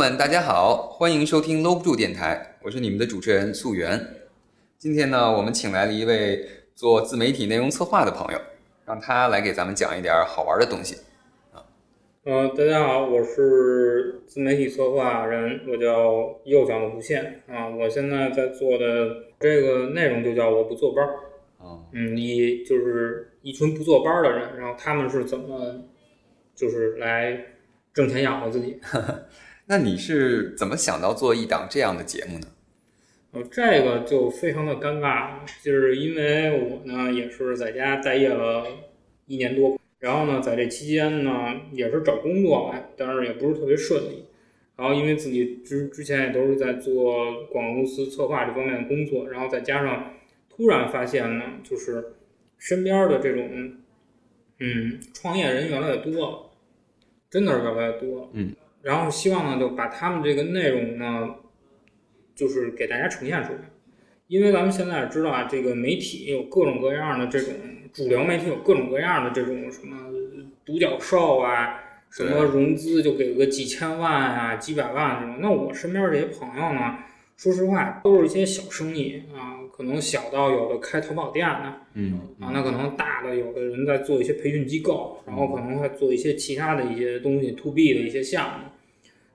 们，大家好，欢迎收听搂不住电台，我是你们的主持人素媛。今天呢，我们请来了一位做自媒体内容策划的朋友，让他来给咱们讲一点好玩的东西。啊呃，大家好，我是自媒体策划人，我叫右脚的无限啊。我现在在做的这个内容就叫我不坐班儿。啊，嗯，一就是一群不坐班儿的人，然后他们是怎么就是来挣钱养活自己。那你是怎么想到做一档这样的节目呢？呃，这个就非常的尴尬，就是因为我呢也是在家待业了一年多，然后呢在这期间呢也是找工作吧，但是也不是特别顺利。然后因为自己之之前也都是在做广告公司策划这方面的工作，然后再加上突然发现呢，就是身边的这种嗯创业人越来越多，真的是越来越多。嗯。然后希望呢就把他们这个内容呢。就是给大家呈现出来，因为咱们现在知道啊，这个媒体有各种各样的这种主流媒体有各种各样的这种什么独角兽啊，什么融资就给个几千万啊、几百万这种。那我身边这些朋友呢，说实话都是一些小生意啊，可能小到有的开淘宝店的，嗯啊，那可能大的有的人在做一些培训机构，然后可能会做一些其他的一些东西，to B 的一些项目。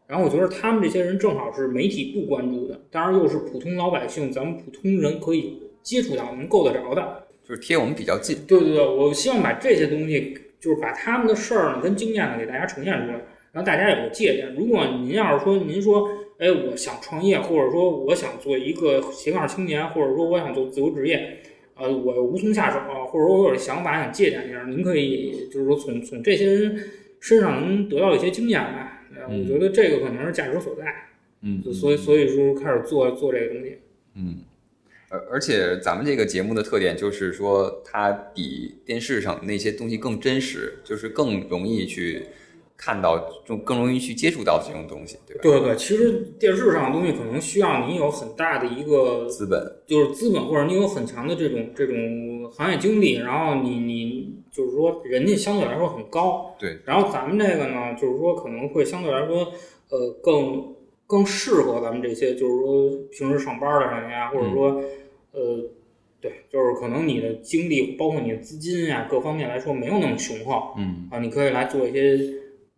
然后我觉得他们这些人正好是媒体不关注的，当然又是普通老百姓，咱们普通人可以接触到、能够得着的，就是贴我们比较近。对对对，我希望把这些东西，就是把他们的事儿呢跟经验呢给大家呈现出来，然后大家有个借鉴。如果您要是说您说，哎，我想创业，或者说我想做一个斜杠青年，或者说我想做自由职业，呃，我无从下手，或者说我有想法想借鉴一下，您可以就是说从从这些人身上能得到一些经验吧。我觉得这个可能是价值所在，嗯，所以所以说开始做做这个东西，嗯，而而且咱们这个节目的特点就是说，它比电视上那些东西更真实，就是更容易去看到，就更容易去接触到这种东西，对吧？对对，其实电视上的东西可能需要你有很大的一个资本，就是资本，或者你有很强的这种这种行业经历，然后你你。就是说，人家相对来说很高，对。然后咱们这个呢，就是说可能会相对来说，呃，更更适合咱们这些，就是说平时上班的人呀，或者说，呃，对，就是可能你的精力，包括你的资金呀，各方面来说没有那么雄厚，嗯啊，你可以来做一些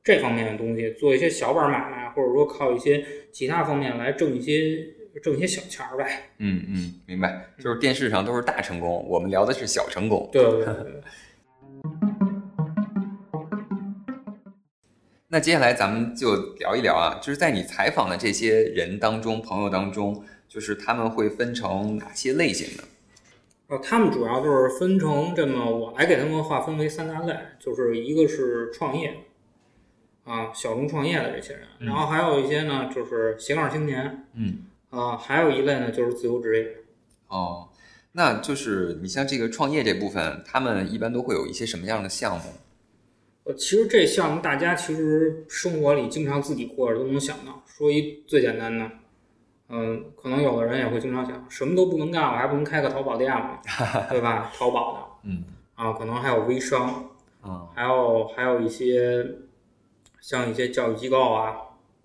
这方面的东西，做一些小本买卖，或者说靠一些其他方面来挣一些挣一些小钱儿呗。嗯嗯，明白。就是电视上都是大成功，我们聊的是小成功。对对对。那接下来咱们就聊一聊啊，就是在你采访的这些人当中、朋友当中，就是他们会分成哪些类型呢？哦，他们主要就是分成这么，我来给他们划分为三大类，就是一个是创业，啊，小众创业的这些人，然后还有一些呢就是斜杠青年，嗯，啊，还有一类呢就是自由职业。哦，那就是你像这个创业这部分，他们一般都会有一些什么样的项目？呃，其实这项目大家其实生活里经常自己过着都能想到。说一最简单的，嗯，可能有的人也会经常想，什么都不能干，我还不能开个淘宝店吗？对吧？淘宝的，嗯，啊，可能还有微商，啊，还有还有一些像一些教育机构啊，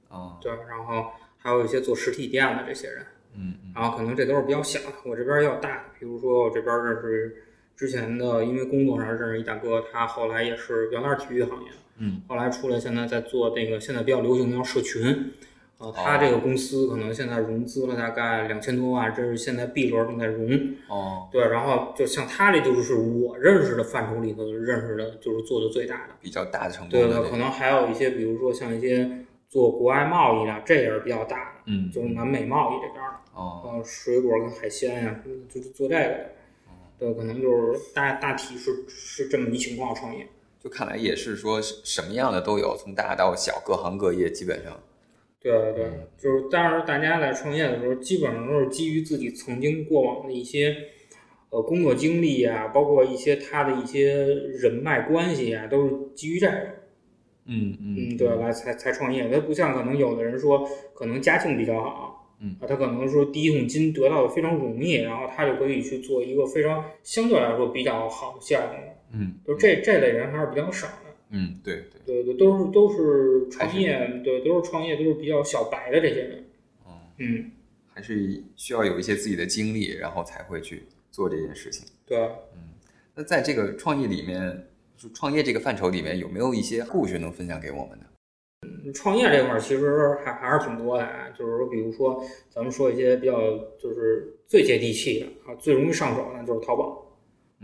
啊，对，然后还有一些做实体店的这些人，嗯，然后可能这都是比较小的，我这边也有大的，比如说我这边认识。之前的，因为工作上认识一大哥，他后来也是原来是体育行业，嗯，后来出来现在在做那个现在比较流行的叫社群，呃，他这个公司可能现在融资了大概两千多万，这是现在 B 轮正在融，哦，对，然后就像他这就是我认识的范畴里头认识的，就是做的最大的，比较大的成功，对对，可能还有一些，比如说像一些做国外贸易的，这也是比较大的，嗯，就是南美贸易这边的，哦，呃，水果跟海鲜呀，就是做这个的。对，可能就是大大体是是这么一情况，创业。就看来也是说什么样的都有，从大到小，各行各业基本上。对对，就是当然大家在创业的时候，基本上都是基于自己曾经过往的一些呃工作经历啊，包括一些他的一些人脉关系啊，都是基于这个。嗯嗯，对，来才才创业，他不像可能有的人说，可能家境比较好。嗯啊，他可能说第一桶金得到的非常容易，然后他就可以去做一个非常相对来说比较好的项目。嗯，就这这类人还是比较少的。嗯，对对，对对，都是都是创业，对，都是创业，都是比较小白的这些人。嗯，嗯，还是需要有一些自己的经历，然后才会去做这件事情。对。嗯那在这个创业里面，就创业这个范畴里面，有没有一些故事能分享给我们的？创业这块儿其实还还是挺多的啊，就是说，比如说咱们说一些比较就是最接地气的啊，最容易上手的，就是淘宝。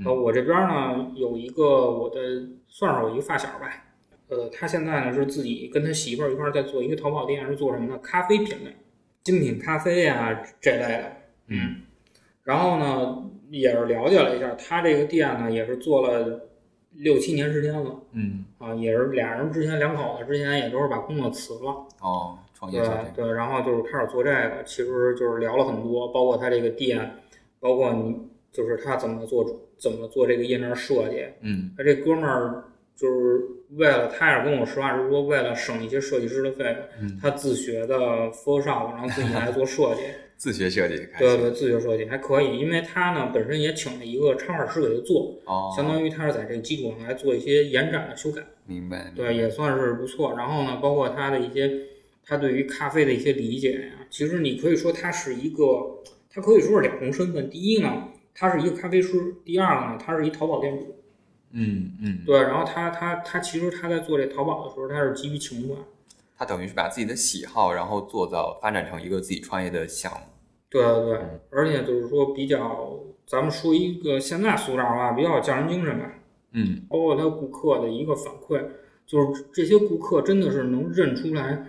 呃，我这边呢有一个我的算是我一个发小吧，呃，他现在呢是自己跟他媳妇儿一块儿在做一个淘宝店，是做什么呢？咖啡品类，精品咖啡啊这类的。嗯，然后呢也是了解了一下，他这个店呢也是做了六七年时间了。嗯，啊，也是俩人之前两口子之前也都是把工作辞了。哦，创业对。对，然后就是开始做这个，其实就是聊了很多，包括他这个店，包括你就是他怎么做怎么做这个页面设计。嗯他这哥们儿就是为了，他也跟我实话实说，为了省一些设计师的费用，嗯，他自学的 Photoshop，然后自己来做设计。自学设计。对对，自学设计还可以，因为他呢本身也请了一个插画师给他做，哦，相当于他是在这个基础上来做一些延展的修改。明白。对，也算是不错。然后呢，包括他的一些，他对于咖啡的一些理解呀，其实你可以说他是一个，他可以说是两重身份。第一呢，他是一个咖啡师；第二个呢，他是一淘宝店主。嗯嗯，对，然后他他他其实他在做这淘宝的时候，他是基于情怀。他等于是把自己的喜好，然后做到发展成一个自己创业的项目。对对对嗯，而且就是说比较，咱们说一个现在俗点儿话，比较有匠人精神吧。嗯包括他顾客的一个反馈，就是这些顾客真的是能认出来，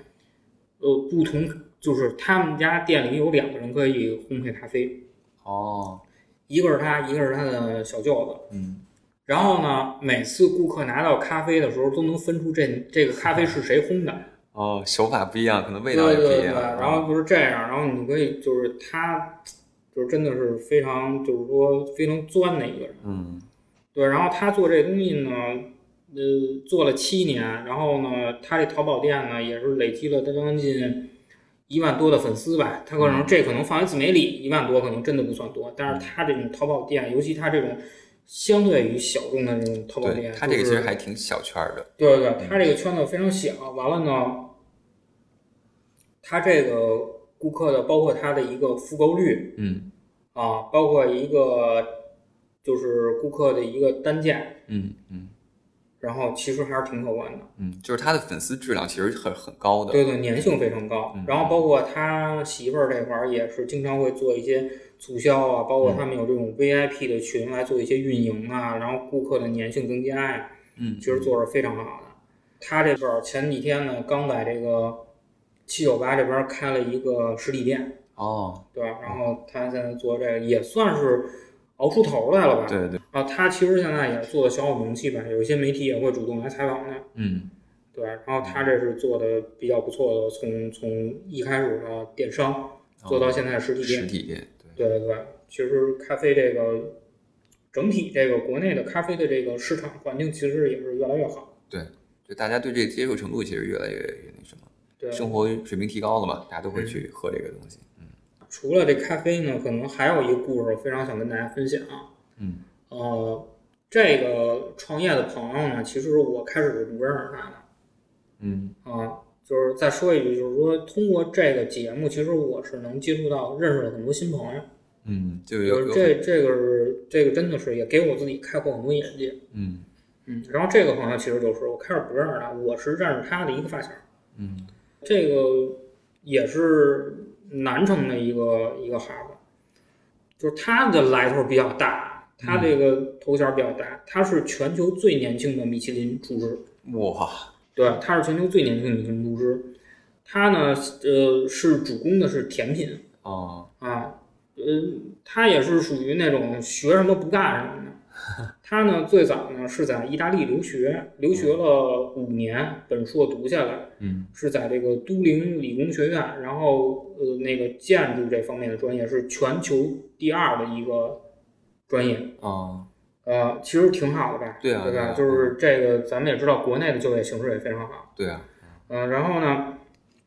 呃，不同，就是他们家店里有两个人可以烘焙咖啡，哦，一个是他，一个是他的小舅子。嗯然后呢，每次顾客拿到咖啡的时候，都能分出这这个咖啡是谁烘的，哦，手法不一样，可能味道也不对对。一样。然后就是这样，然后你可以就是他，就是真的是非常就是说非常钻的一个人。嗯对，然后他做这东西呢，呃，做了七年，然后呢，他这淘宝店呢也是累积了将近一万多的粉丝吧。他可能这可能放在自媒体一万多，可能真的不算多，但是他这种淘宝店，尤其他这种相对于小众的这种淘宝对店，他这个其实还挺小圈儿的。对对对，他这个圈子非常小。完了呢，他这个顾客的，包括他的一个复购率嗯啊，包括一个就是顾客的一个单价。嗯嗯然后其实还是挺可观的，嗯，就是他的粉丝质量其实很很高的。对对，粘性非常高嗯。然后包括他媳妇儿这块儿也是经常会做一些促销啊，包括他们有这种 VIP 的群来做一些运营啊，然后顾客的粘性增加呀，嗯，其实做的非常好的。他这边儿前几天呢，刚在这个七九八这边儿开了一个实体店，哦，对吧？然后他现在做这个也算是熬出头来了吧？对对，啊，他其实现在也做的小有名气吧，有一些媒体也会主动来采访他。嗯对，然后他这是做的比较不错的，从从一开始的电商做到现在实体店。实体店，对对对，其实咖啡这个整体这个国内的咖啡的这个市场环境其实也是越来越好。对就大家对这个接受程度其实越来越越那什么，对，生活水平提高了嘛，大家都会去喝这个东西。除了这咖啡呢，可能还有一个故事，我非常想跟大家分享。嗯呃，这个创业的朋友呢，其实我开始是不认识他的。嗯啊，就是再说一句，就是说通过这个节目，其实我是能接触到认识了很多新朋友。嗯，就就是这这个是这个真的是也给我自己开阔很多眼界。嗯嗯，然后这个朋友其实就是我开始不认识他，我是认识他的一个发小，嗯这个也是南城的一个一个孩子，就是他的来头比较大，他这个头衔比较大，他是全球最年轻的米其林厨师。哇，对，他是全球最年轻的米其林厨师。他呢，呃，是主攻的是甜品哦啊，呃，他也是属于那种学什么不干什么的。他呢，最早呢是在意大利留学，留学了五年，本硕读下来，嗯是在这个都灵理工学院，然后呃，那个建筑这方面的专业是全球第二的一个专业。哦呃，其实挺好的吧？对啊对吧？就是这个，咱们也知道，国内的就业形势也非常好。对啊，嗯、然后呢，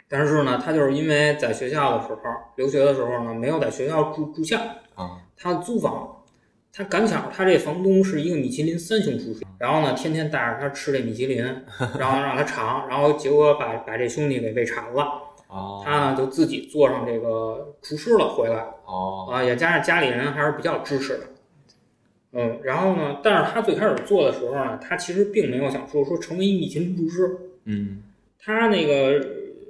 但是呢，他就是因为在学校的时候留学的时候呢，没有在学校住住校，啊他租房，他赶巧他这房东是一个米其林三星厨师，然后呢天天带着他吃这米其林，然后让他尝，然后结果把把这兄弟给喂馋了，哦。他呢就自己做上这个厨师了回来。哦。啊，也加上家里人还是比较支持的，嗯，然后呢，但是他最开始做的时候呢，他其实并没有想说说成为一米其林厨师，嗯。他那个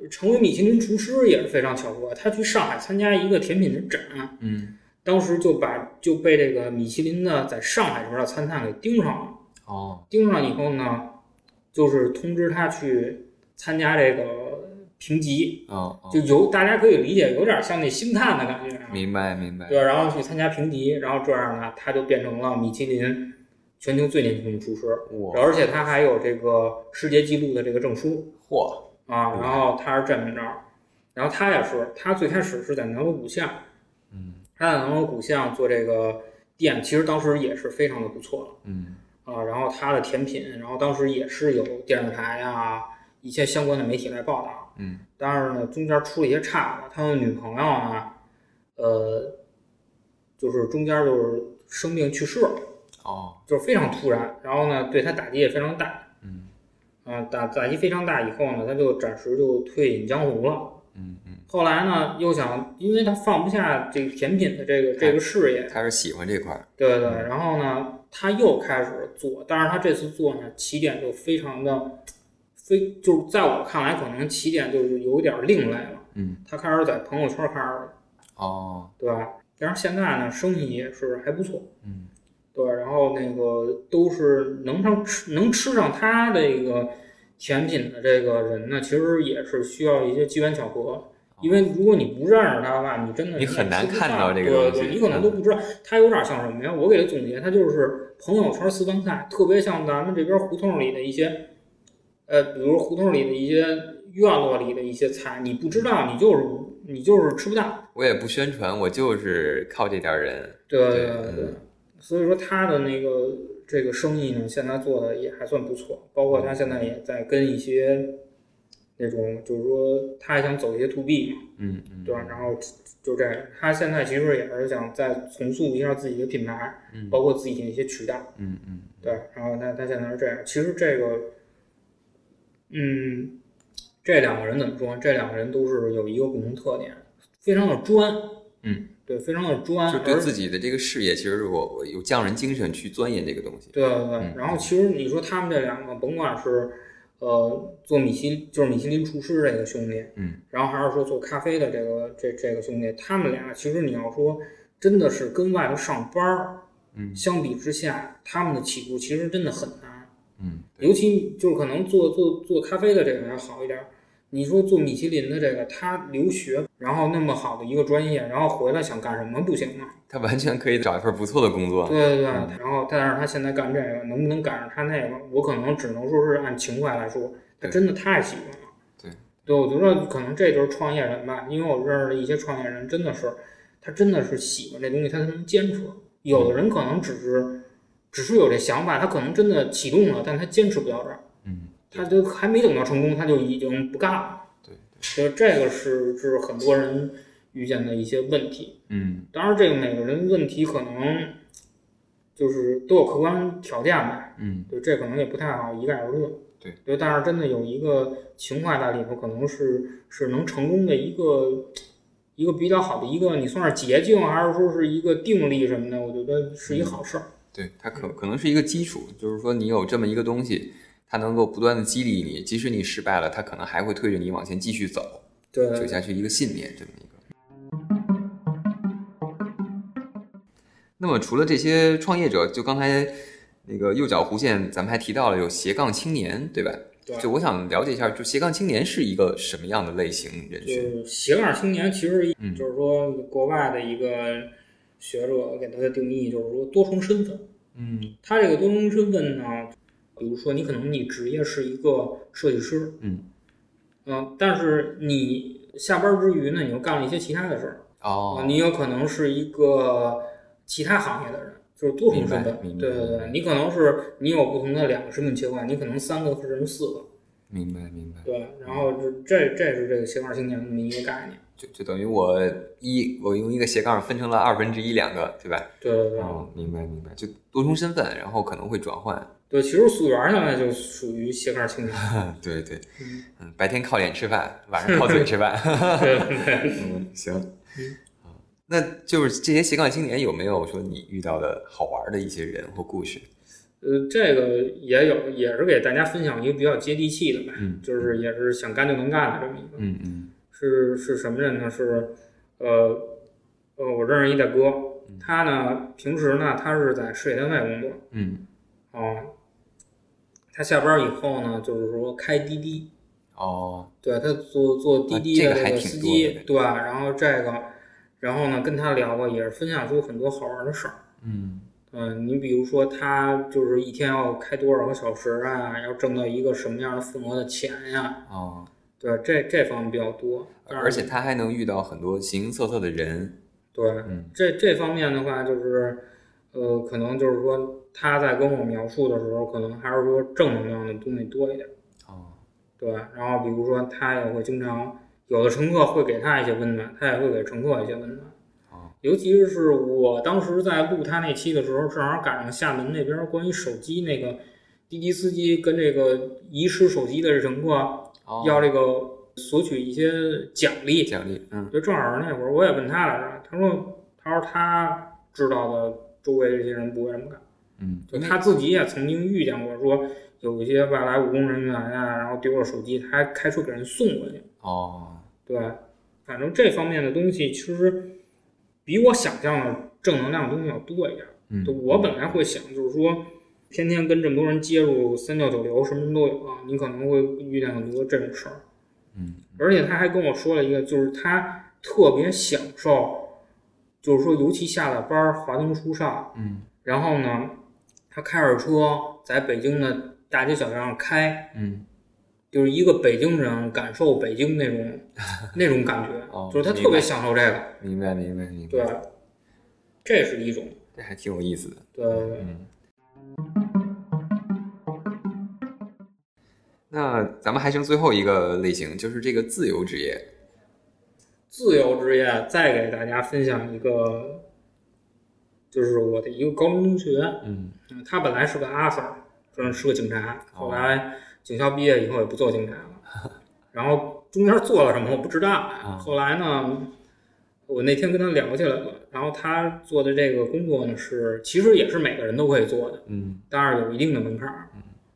成为米其林厨师也是非常巧合，他去上海参加一个甜品的展，嗯当时就把就被这个米其林的在上海这边的餐探给盯上了，哦盯上以后呢，就是通知他去参加这个评级，哦哦，就有大家可以理解有点像那星探的感觉啊，明白明白。对，然后去参加评级，然后这样呢，他就变成了米其林全球最年轻的厨师，哇而且他还有这个世界纪录的这个证书嚯啊。然后他是这么着，然后他也是，他最开始是在南锣鼓巷，嗯他在南锣鼓巷做这个店，其实当时也是非常的不错了嗯啊。然后他的甜品，然后当时也是有电视台啊一些相关的媒体来报道，嗯但是呢，中间出了一些岔子，他的女朋友呢，呃，就是中间就是生病去世了，哦就是非常突然，然后呢，对他打击也非常大，嗯啊、打打击非常大以后呢，他就暂时就退隐江湖了。嗯嗯，后来呢，又想，因为他放不下这个甜品的这个这个事业，他是喜欢这块儿。对对对，然后呢，他又开始做，但是他这次做呢，起点就非常的，非就是在我看来，可能起点就是有点另类了。嗯他开始在朋友圈开始，哦对吧？但是现在呢，生意也是还不错，嗯对。然后那个都是能上吃能吃上他这个甜品的这个人呢，其实也是需要一些机缘巧合。因为如果你不认识他的话，你真的你很难看到这个东西对对，你可能都不知道。他有点像什么呀？我给他总结，他就是朋友圈私房菜，特别像咱们这边胡同里的一些，呃，比如胡同里的一些院落里的一些菜，你不知道，你就是你就是吃不到。我也不宣传，我就是靠这点人。对对对对嗯，所以说他的那个这个生意呢，现在做的也还算不错，包括他现在也在跟一些那种，就是说他还想走一些 to B 嘛，嗯嗯，对吧？然后就这样，他现在其实也是想再重塑一下自己的品牌，嗯包括自己的一些渠道，嗯嗯对。然后他他现在是这样，其实这个，嗯，这两个人怎么说？这两个人都是有一个共同特点，非常的专，嗯，对，非常的专，就对自己的这个事业，其实我我有匠人精神去钻研这个东西。对对对，嗯然后其实你说他们这两个，甭管是呃做米其就是米其林厨师这个兄弟，嗯，然后还是说做咖啡的这个这这个兄弟，他们俩其实你要说真的是跟外头上班儿，嗯相比之下，他们的起步其实真的很难，嗯，尤其就是可能做做做咖啡的这个还好一点儿。你说做米其林的这个，他留学，然后那么好的一个专业，然后回来想干什么不行吗？他完全可以找一份不错的工作。对对对，然后但是他现在干这个，能不能赶上他那个，我可能只能说是按情怀来说，他真的太喜欢了。对，对，我觉得可能这就是创业人吧，因为我认识的一些创业人，真的是他真的是喜欢这东西，他才能坚持。有的人可能只是只是有这想法，他可能真的启动了，但他坚持不到这儿，嗯，他都还没等到成功，他就已经不干了。对，就是这个是是很多人遇见的一些问题。嗯当然，这个每个人问题可能就是都有客观条件吧，嗯对，这可能也不太好一概而论。对对，但是真的有一个情怀在里头，可能是是能成功的一个一个比较好的一个，你算是捷径，还是说是一个定力什么的？我觉得是一好事儿。对，它可可能是一个基础，就是说你有这么一个东西，它能够不断的激励你，即使你失败了，它可能还会推着你往前继续走，对，走下去一个信念，这么一个。那么除了这些创业者，就刚才那个右脚弧线，咱们还提到了有斜杠青年，对吧？对就我想了解一下，就斜杠青年是一个什么样的类型人群？就是斜杠青年，其实嗯就是说国外的一个学者给他的定义就是说多重身份。嗯他这个多重身份呢，比如说你可能你职业是一个设计师，嗯嗯、但是你下班之余呢，你又干了一些其他的事儿，啊、哦，你有可能是一个其他行业的人，就是多重身份对对对，你可能是你有不同的两个身份切换，你可能三个甚至四个，明白明白。对。然后这这这是这个斜杠青年这么一个概念。就就等于我一我用一个斜杠分成了二分之一两个，对吧？对对对。哦，明白明白，就多重身份，然后可能会转换。对，其实溯源现在就属于斜杠青年。对对，嗯，白天靠脸吃饭，晚上靠嘴吃饭。对对。嗯，行。啊，那就是这些斜杠青年有没有说你遇到的好玩的一些人或故事？呃，这个也有，也是给大家分享一个比较接地气的吧，就是也是想干就能干的这么一个。嗯嗯。是是什么人呢？是，呃，呃，我认识一大哥，他呢平时呢他是在事业单位工作。嗯。哦。他下班以后呢，就是说开滴滴。哦。对他做做滴滴的这个司机，对然后这个，然后呢跟他聊过，也是分享出很多好玩的事儿。嗯。嗯，你比如说他就是一天要开多少个小时啊？要挣到一个什么样的份额的钱呀？哦，对，这这方面比较多。而且他还能遇到很多形形色色的人。对，这这方面的话，就是呃，可能就是说他在跟我描述的时候，可能还是说正能量的东西多一点。哦，对，然后比如说他也会经常有的乘客会给他一些温暖，他也会给乘客一些温暖。尤其是我当时在录他那期的时候，正好赶上厦门那边关于手机那个滴滴司机跟这个遗失手机的乘客要这个索取一些奖励，奖励，嗯，就正好那会儿我也问他来着，他说他说他知道的周围这些人不会这么干，嗯，就他自己也曾经遇见过，说有一些外来务工人员呀，然后丢了手机，他还开车给人送过去，哦，对，反正这方面的东西其实。比我想象的正能量的东西要多一点。嗯，就我本来会想，就是说，天天跟这么多人接触，三教九流，什么人都有啊，你可能会遇见很多这种事儿。嗯，而且他还跟我说了一个，就是他特别享受，就是说，尤其下了班儿华灯初上，嗯，然后呢，他开着车在北京的大街小巷上开，嗯。就是一个北京人感受北京那种 那种感觉，就是他特别享受这个。明白，明白，明白。对，这是一种。这还挺有意思的。对对对。嗯。那咱们还剩最后一个类型，就是这个自由职业。自由职业，再给大家分享一个，就是我的一个高中同学。嗯。他本来是个阿 Sir，就是是个警察，后来。警校毕业以后也不做警察了，然后中间做了什么我不知道。后来呢，我那天跟他聊起来了，然后他做的这个工作呢是，其实也是每个人都可以做的，嗯，但是有一定的门槛儿，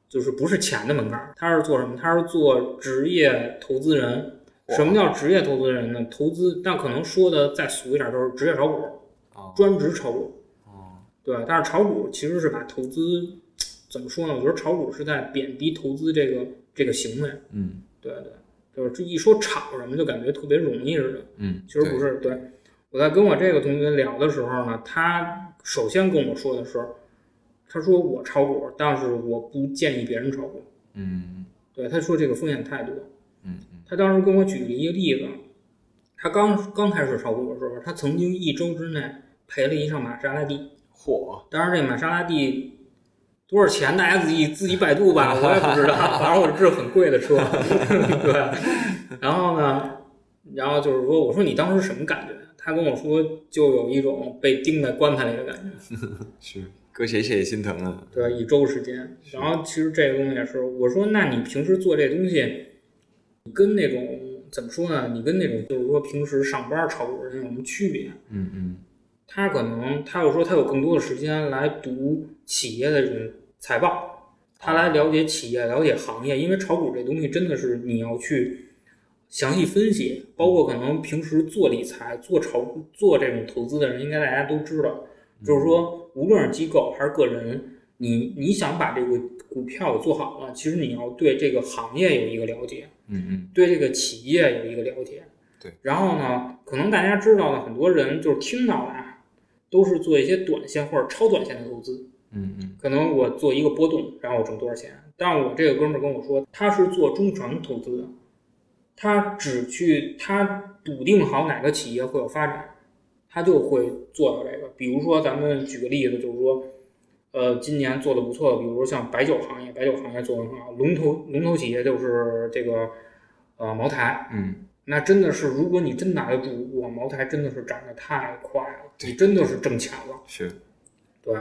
就是不是钱的门槛儿。他是做什么？他是做职业投资人。什么叫职业投资人呢？投资，但可能说的再俗一点，就是职业炒股，专职炒股。哦，对，但是炒股其实是把投资。怎么说呢？我觉得炒股是在贬低投资这个这个行为。嗯，对对，就是这一说炒什么，就感觉特别容易似的。嗯，其实不是。对，我在跟我这个同学聊的时候呢，他首先跟我说的是，他说我炒股，但是我不建议别人炒股。嗯，对，他说这个风险太多。嗯嗯，他当时跟我举了一个例子，他刚刚开始炒股的时候，他曾经一周之内赔了一上玛莎拉蒂。嚯！当然，这玛莎拉蒂。多少钱？大家自己自己百度吧，我也不知道。反正我这是很贵的车，对。然后呢，然后就是说，我说你当时什么感觉？他跟我说，就有一种被钉在棺材里的感觉。是，搁谁谁也心疼啊。对，一周时间。然后其实这个东西也是，我说，那你平时做这东西，你跟那种怎么说呢？你跟那种就是说平时上班炒股人有什么区别？嗯嗯。他可能，他又说他有更多的时间来读企业的这种财报，他来了解企业、了解行业。因为炒股这东西真的是你要去详细分析，包括可能平时做理财、做炒、做这种投资的人，应该大家都知道，就是说，无论是机构还是个人，你你想把这个股票做好了，其实你要对这个行业有一个了解，嗯嗯，对这个企业有一个了解，对。然后呢，可能大家知道的很多人就是听到的。都是做一些短线或者超短线的投资，嗯嗯，可能我做一个波动，然后我挣多少钱。但我这个哥们儿跟我说，他是做中长投资的，他只去他笃定好哪个企业会有发展，他就会做到这个。比如说，咱们举个例子，就是说，呃，今年做的不错的，比如说像白酒行业，白酒行业做的很好，龙头龙头企业就是这个呃茅台，嗯，那真的是，如果你真拿得住，哇，茅台真的是涨得太快了，对你真的是挣钱了。是，对，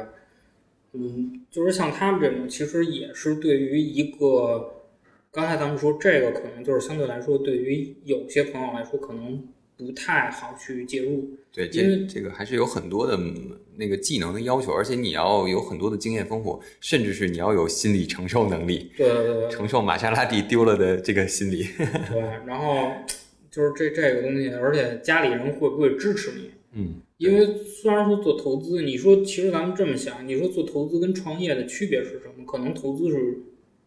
嗯，就是像他们这种，其实也是对于一个，刚才咱们说这个可能就是相对来说，对于有些朋友来说，可能不太好去介入。对，因为这这个还是有很多的嗯那个技能的要求，而且你要有很多的经验丰富，甚至是你要有心理承受能力，对对对对承受玛莎拉蒂丢了的这个心理。对，然后就是这这个东西，而且家里人会不会支持你？嗯，因为虽然说做投资，你说其实咱们这么想，你说做投资跟创业的区别是什么？可能投资是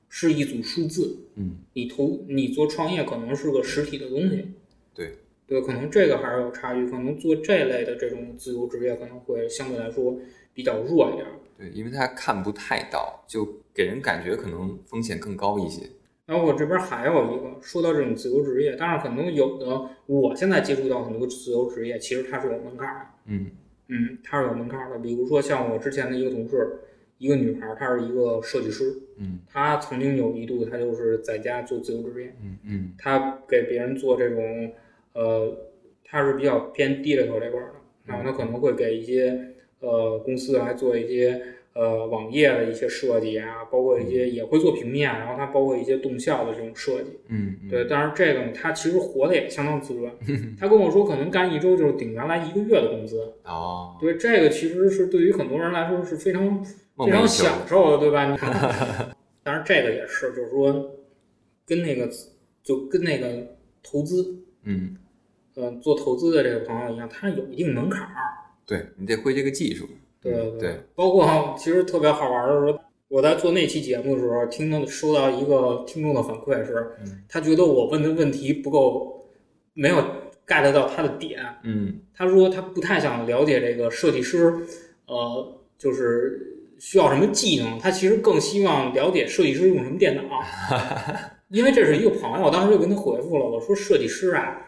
是一组数字，嗯，你投你做创业可能是个实体的东西，对对，可能这个还是有差距，可能做这类的这种自由职业可能会相对来说比较弱一点。对，因为他看不太到，就给人感觉可能风险更高一些。然后我这边还有一个，说到这种自由职业，当然可能有的，我现在接触到很多自由职业，其实它是有门槛的，嗯嗯，它是有门槛的。比如说像我之前的一个同事，一个女孩，她是一个设计师，嗯她曾经有一度她就是在家做自由职业，嗯嗯她给别人做这种，呃，他是比较偏 digital 这块儿的，然后他可能会给一些呃公司来做一些呃网页的一些设计啊，包括一些也会做平面，然后它包括一些动效的这种设计。嗯嗯，对，但是这个呢，他其实活的也相当滋润。他跟我说，可能干一周就是顶原来一个月的工资。哦，对，这个其实是对于很多人来说是非常非常享受的，对吧？当然，这个也是，就是说，跟那个就跟那个投资，嗯，呃，做投资的这个朋友一样，他有一定门槛儿。对你得会这个技术。对对对，包括其实特别好玩的是说，我在做那期节目的时候，听到收到一个听众的反馈是，嗯他觉得我问的问题不够，没有 get 到他的点。嗯他说他不太想了解这个设计师，呃，就是需要什么技能，他其实更希望了解设计师用什么电脑。因为这是一个朋友，我当时就跟他回复了，我说设计师啊，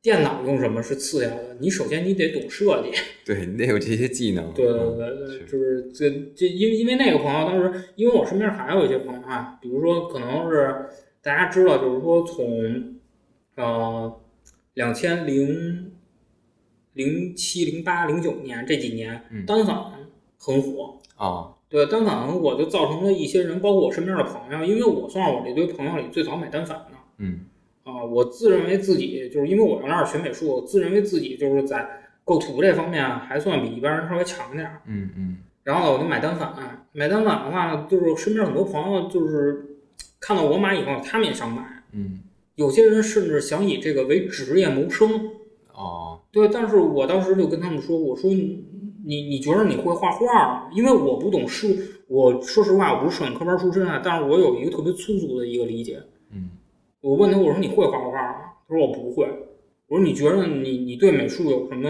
电脑用什么是次要的，你首先你得懂设计。对你得有这些技能。对对嗯对对，就是这这，因为因为那个朋友当时，因为我身边还有一些朋友啊，比如说可能是大家知道，就是说从呃两千零零七、零八、零九年这几年，嗯单反很火。哦，对单反，我就造成了一些人，包括我身边的朋友，因为我算是我这堆朋友里最早买单反的。嗯啊，我自认为自己就是因为我原来是学美术，我自认为自己就是在构图这方面还算比一般人稍微强点儿。嗯嗯然后呢，我就买单反。买单反的话，就是身边很多朋友就是看到我买以后，他们也想买。嗯，有些人甚至想以这个为职业谋生。哦，对，但是我当时就跟他们说，我说你你你觉得你会画画吗？因为我不懂书，我说实话，我不是摄影科班出身啊，但是我有一个特别粗俗的一个理解。嗯我问他，我说你会画画吗？他说我不会。我说你觉得你你对美术有什么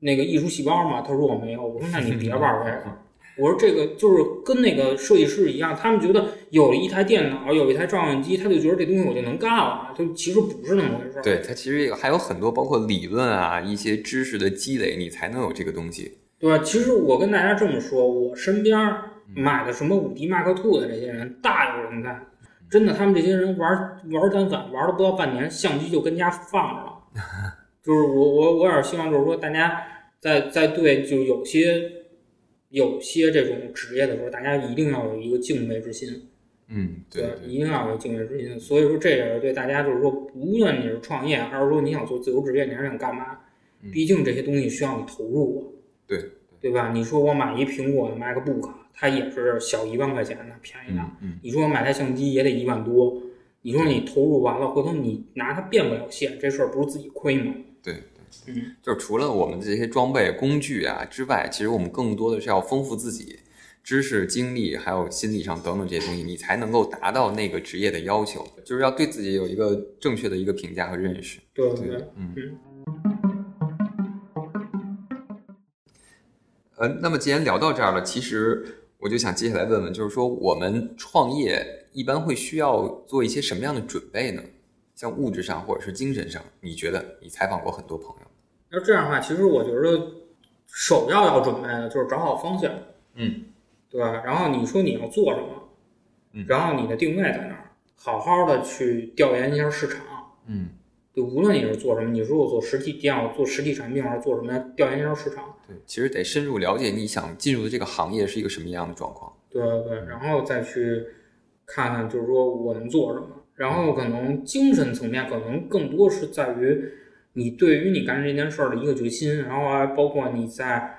那个艺术细胞吗？他说我没有。我说那你别玩这个。我说这个就是跟那个设计师一样，他们觉得有了一台电脑，有一台照相机，他就觉得这东西我就能干了，就其实不是那么回事儿。对，它其实还有很多包括理论啊，一些知识的积累，你才能有这个东西。对？其实我跟大家这么说，我身边儿买的什么五 D Mark Two 的这些人大有人在，真的，他们这些人玩玩单反玩了不到半年，相机就跟家放着了。就是我我我也是希望，就是说大家在在对就有些有些这种职业的时候，大家一定要有一个敬畏之心。嗯，对对，对，一定要有敬畏之心。所以说，这也是对大家，就是说，无论你是创业，还是说你想做自由职业，你还是想干嘛，嗯毕竟这些东西需要你投入啊，对对吧？你说我买一苹果的 MacBook，它也是小一万块钱的，便宜的。嗯嗯你说我买台相机也得一万多，你说你投入完了，回头你拿它变不了现，这事儿不是自己亏吗？对对。嗯，就是除了我们这些装备、工具啊之外，其实我们更多的是要丰富自己知识、经历，还有心理上等等这些东西，你才能够达到那个职业的要求。就是要对自己有一个正确的一个评价和认识。对对？嗯嗯呃，那么既然聊到这儿了，其实我就想接下来问问，就是说我们创业一般会需要做一些什么样的准备呢？像物质上或者是精神上，你觉得？你采访过很多朋友，要这样的话，其实我觉得首要要准备的就是找好方向，嗯，对吧？然后你说你要做什么，嗯然后你的定位在哪儿，好好的去调研一下市场，嗯就无论你是做什么，你如果做实体店，我做实体产品，还是做什么？调研一下市场，对，其实得深入了解你想进入的这个行业是一个什么样的状况。对对对，然后再去看看，就是说我能做什么。然后可能精神层面，可能更多是在于你对于你干这件事儿的一个决心，然后还包括你在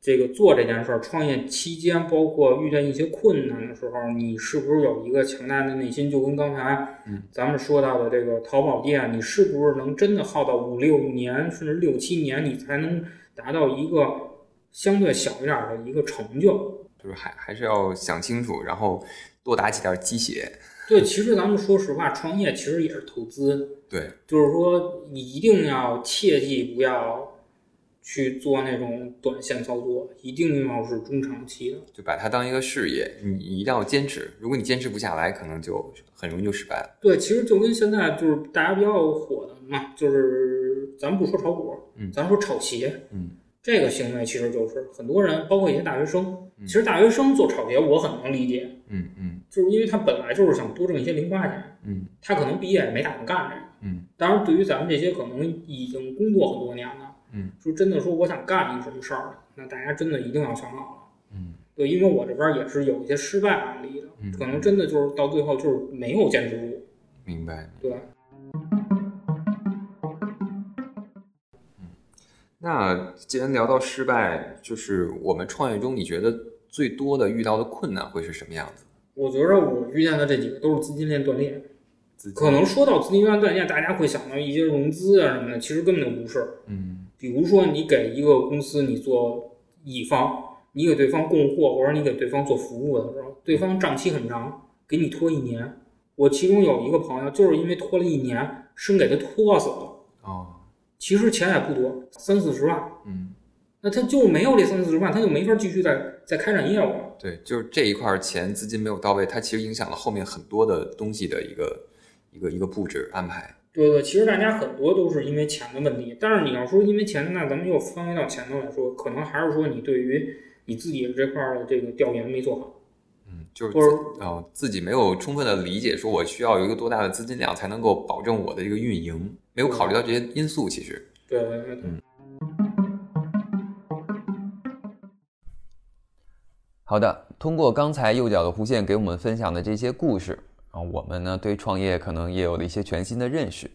这个做这件事儿创业期间，包括遇见一些困难的时候，你是不是有一个强大的内心？就跟刚才嗯咱们说到的这个淘宝店，你是不是能真的耗到五六年，甚至六七年，你才能达到一个相对小一点儿的一个成就？就是还还是要想清楚，然后多打几点鸡血。对，其实咱们说实话，创业其实也是投资，对，就是说你一定要切记不要去做那种短线操作，一定要是中长期的。就把它当一个事业，你一定要坚持。如果你坚持不下来，可能就很容易就失败了。对，其实就跟现在就是大家比较火的嘛，就是咱们不说炒股，嗯咱说炒鞋，嗯，这个行为其实就是很多人，包括一些大学生，嗯其实大学生做炒鞋我很能理解，嗯嗯就是因为他本来就是想多挣一些零花钱，嗯他可能毕业也没打算干这个。嗯当然，对于咱们这些可能已经工作很多年了，嗯，说真的说我想干一个什么事儿，那大家真的一定要想好了。嗯对，因为我这边也是有一些失败案例的，嗯可能真的就是到最后就是没有坚持住。明白。对，那既然聊到失败，就是我们创业中，你觉得最多的遇到的困难会是什么样子？我觉着我遇见的这几个都是资金链断裂。可能说到资金链断裂，大家会想到一些融资啊什么的，其实根本就不是。嗯比如说，你给一个公司你做乙方，你给对方供货，或者你给对方做服务的时候，对方账期很长，给你拖一年。我其中有一个朋友，就是因为拖了一年，生给他拖死了。哦其实钱也不多，三四十万，嗯，那他就没有这三四十万，他就没法继续再再开展业务了。对，就是这一块儿钱资金没有到位，它其实影响了后面很多的东西的一个一个一个布置安排。对对，其实大家很多都是因为钱的问题，但是你要说因为钱，那咱们又翻回到前头来说，可能还是说你对于你自己这块儿的这个调研没做好，嗯，就是或者呃自己没有充分的理解，说我需要有一个多大的资金量才能够保证我的这个运营，没有考虑到这些因素。其实，对对对对。好的，通过刚才右脚的弧线给我们分享的这些故事啊，我们呢对创业可能也有了一些全新的认识。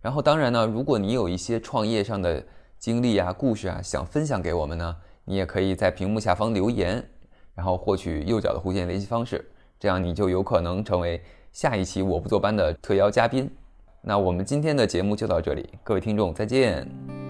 然后，当然呢，如果你有一些创业上的经历啊、故事啊想分享给我们呢，你也可以在屏幕下方留言，然后获取右脚的弧线联系方式，这样你就有可能成为下一期我不坐班的特邀嘉宾。那我们今天的节目就到这里，各位听众再见。